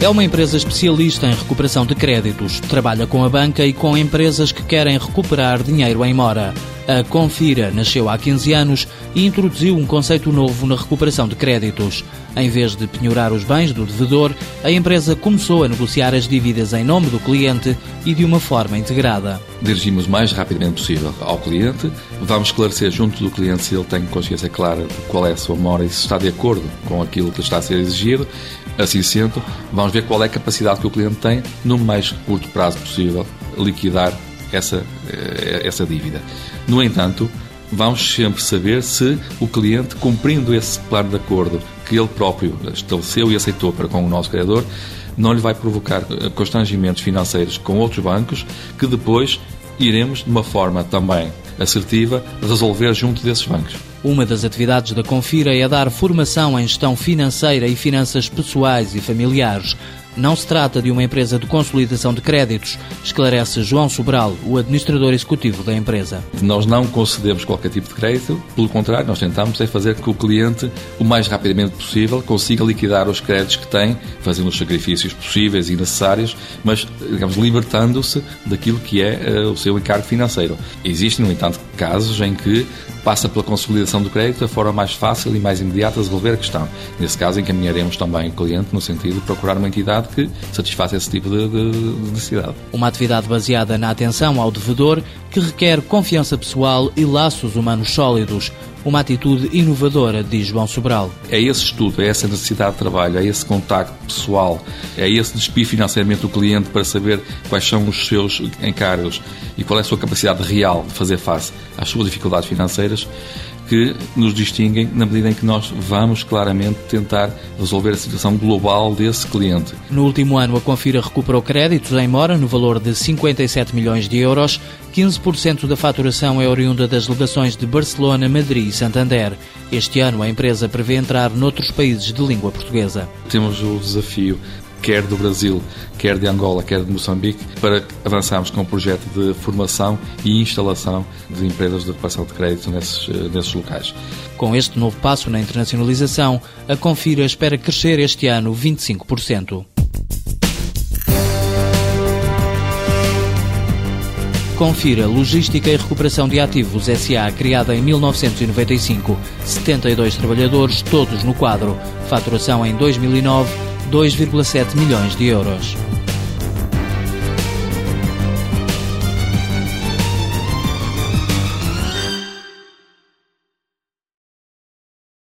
É uma empresa especialista em recuperação de créditos. Trabalha com a banca e com empresas que querem recuperar dinheiro em mora. A Confira nasceu há 15 anos e introduziu um conceito novo na recuperação de créditos. Em vez de penhorar os bens do devedor, a empresa começou a negociar as dívidas em nome do cliente e de uma forma integrada. Dirigimos o mais rapidamente possível ao cliente, vamos esclarecer junto do cliente se ele tem consciência clara de qual é a sua mora e se está de acordo com aquilo que está a ser exigido. Assim sendo, vamos ver qual é a capacidade que o cliente tem, no mais curto prazo possível, liquidar essa, eh, essa dívida. No entanto, vamos sempre saber se o cliente, cumprindo esse plano de acordo que ele próprio estabeleceu e aceitou para com o nosso criador, não lhe vai provocar eh, constrangimentos financeiros com outros bancos que depois iremos, de uma forma também assertiva, resolver junto desses bancos. Uma das atividades da Confira é dar formação em gestão financeira e finanças pessoais e familiares. Não se trata de uma empresa de consolidação de créditos, esclarece João Sobral, o administrador executivo da empresa. Nós não concedemos qualquer tipo de crédito, pelo contrário, nós tentamos é fazer que o cliente, o mais rapidamente possível, consiga liquidar os créditos que tem, fazendo os sacrifícios possíveis e necessários, mas, digamos, libertando-se daquilo que é uh, o seu encargo financeiro. Existem, no entanto, casos em que passa pela consolidação do crédito a forma mais fácil e mais imediata de resolver a questão. Nesse caso, encaminharemos também o cliente no sentido de procurar uma entidade que satisfaça esse tipo de, de, de necessidade. Uma atividade baseada na atenção ao devedor que requer confiança pessoal e laços humanos sólidos. Uma atitude inovadora, diz João Sobral. É esse estudo, é essa necessidade de trabalho, é esse contacto pessoal, é esse despir financeiramente do cliente para saber quais são os seus encargos e qual é a sua capacidade real de fazer face às suas dificuldades financeiras que nos distinguem na medida em que nós vamos claramente tentar resolver a situação global desse cliente. No último ano, a Confira recuperou créditos em mora no valor de 57 milhões de euros. 15% da faturação é oriunda das delegações de Barcelona, Madrid e Santander. Este ano, a empresa prevê entrar noutros países de língua portuguesa. Temos o desafio quer do Brasil, quer de Angola, quer de Moçambique, para avançarmos com um projeto de formação e instalação de empresas de reparação de crédito nesses, eh, nesses locais. Com este novo passo na internacionalização, a Confira espera crescer este ano 25%. Confira Logística e Recuperação de Ativos SA, criada em 1995. 72 trabalhadores, todos no quadro. Faturação em 2009 2,7 milhões de euros.